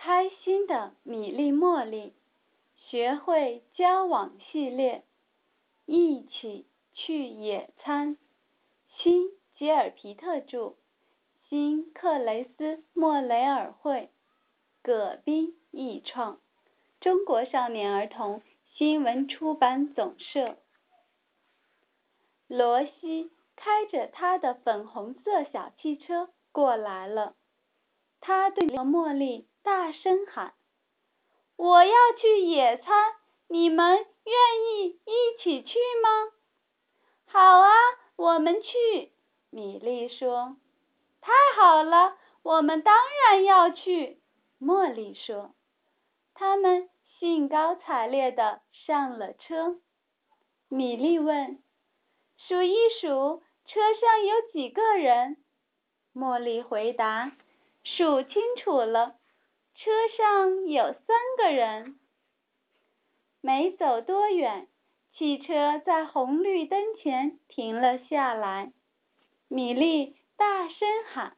开心的米粒茉莉学会交往系列，一起去野餐。新吉尔皮特著，新克雷斯莫雷尔绘，葛斌译创，中国少年儿童新闻出版总社。罗西开着他的粉红色小汽车过来了，他对茉莉大声喊：“我要去野餐，你们愿意一起去吗？”“好啊，我们去。”米莉说。“太好了，我们当然要去。”茉莉说。他们兴高采烈地上了车。米莉问。数一数，车上有几个人？茉莉回答：“数清楚了，车上有三个人。”没走多远，汽车在红绿灯前停了下来。米莉大声喊：“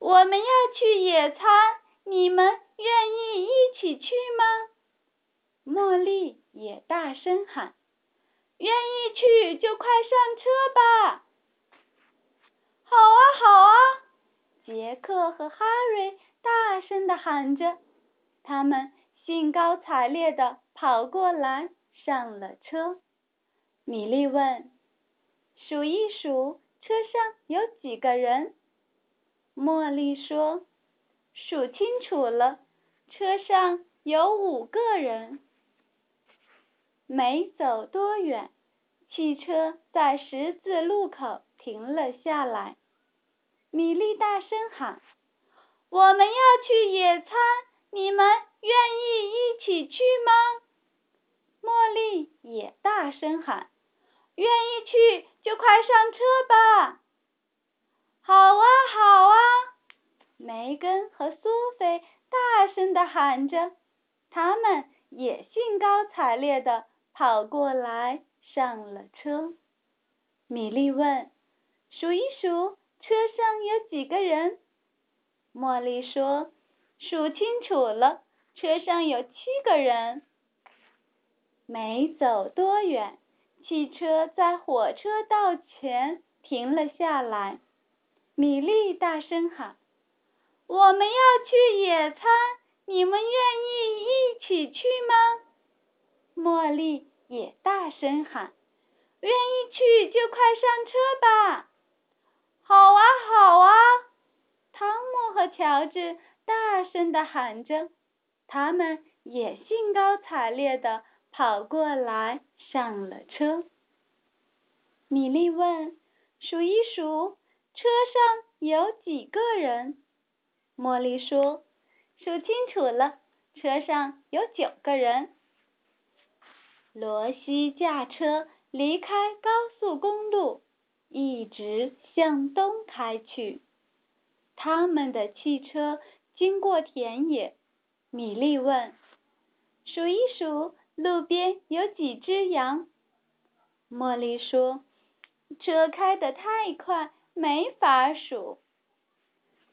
我们要去野餐，你们愿意一起去吗？”茉莉也大声喊。愿意去就快上车吧！好啊，好啊！杰克和哈瑞大声地喊着，他们兴高采烈地跑过来上了车。米莉问：“数一数，车上有几个人？”茉莉说：“数清楚了，车上有五个人。”没走多远，汽车在十字路口停了下来。米莉大声喊：“我们要去野餐，你们愿意一起去吗？”茉莉也大声喊：“愿意去就快上车吧！”“好啊，好啊！”梅根和苏菲大声地喊着，他们也兴高采烈地。跑过来，上了车。米莉问：“数一数，车上有几个人？”茉莉说：“数清楚了，车上有七个人。”没走多远，汽车在火车道前停了下来。米莉大声喊：“我们要去野餐，你们愿意一起去吗？”茉莉。也大声喊：“愿意去就快上车吧！”“好啊，好啊！”汤姆和乔治大声地喊着，他们也兴高采烈地跑过来上了车。米莉问：“数一数，车上有几个人？”茉莉说：“数清楚了，车上有九个人。”罗西驾车离开高速公路，一直向东开去。他们的汽车经过田野。米莉问：“数一数，路边有几只羊？”茉莉说：“车开得太快，没法数。”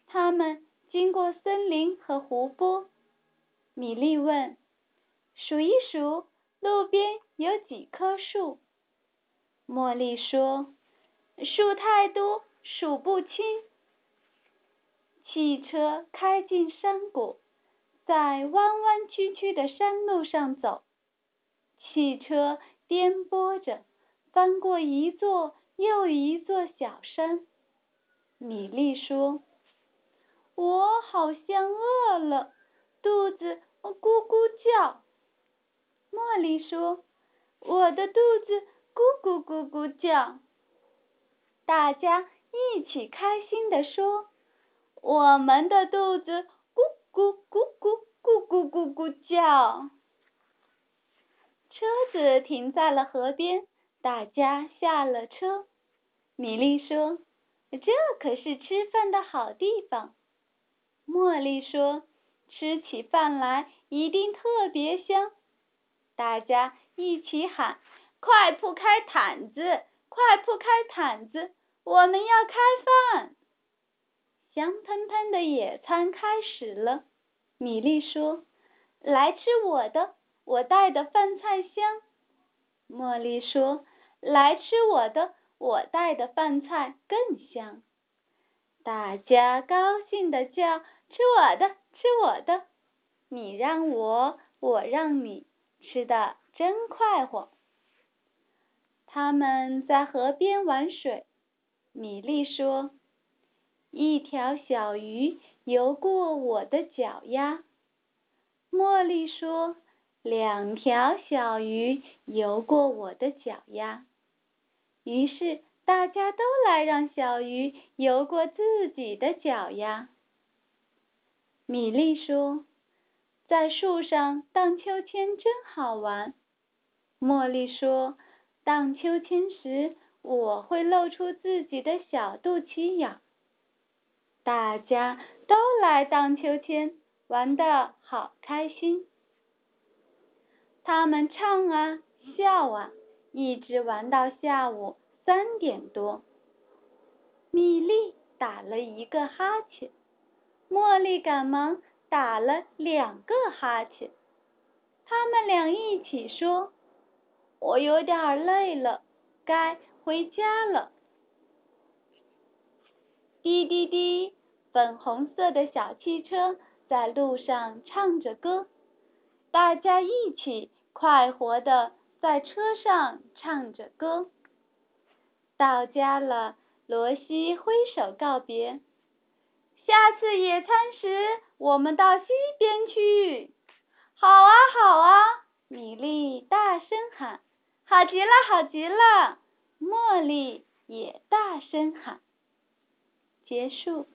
他们经过森林和湖泊。米莉问：“数一数。”路边有几棵树？茉莉说：“树太多，数不清。”汽车开进山谷，在弯弯曲曲的山路上走。汽车颠簸着，翻过一座又一座小山。米莉说：“我好像饿了，肚子咕咕叫。”茉莉说：“我的肚子咕咕咕咕叫。”大家一起开心地说：“我们的肚子咕咕咕咕咕咕咕咕叫。”车子停在了河边，大家下了车。米莉说：“这可是吃饭的好地方。”茉莉说：“吃起饭来一定特别香。”大家一起喊：“快铺开毯子，快铺开毯子，我们要开饭！”香喷喷的野餐开始了。米莉说：“来吃我的，我带的饭菜香。”茉莉说：“来吃我的，我带的饭菜更香。”大家高兴地叫：“吃我的，吃我的！你让我，我让你，吃的真快活。”他们在河边玩水。米莉说：“一条小鱼游过我的脚丫。”茉莉说：“两条小鱼游过我的脚丫。”于是大家都来让小鱼游过自己的脚丫。米莉说：“在树上荡秋千真好玩。”茉莉说：“荡秋千时。”我会露出自己的小肚脐眼。大家都来荡秋千，玩的好开心。他们唱啊笑啊，一直玩到下午三点多。米莉打了一个哈欠，茉莉赶忙打了两个哈欠。他们俩一起说：“我有点累了，该。”回家了，滴滴滴，粉红色的小汽车在路上唱着歌，大家一起快活的在车上唱着歌。到家了，罗西挥手告别，下次野餐时我们到西边去。好，米莉大声喊，好极了，好极了。茉莉也大声喊：“结束。”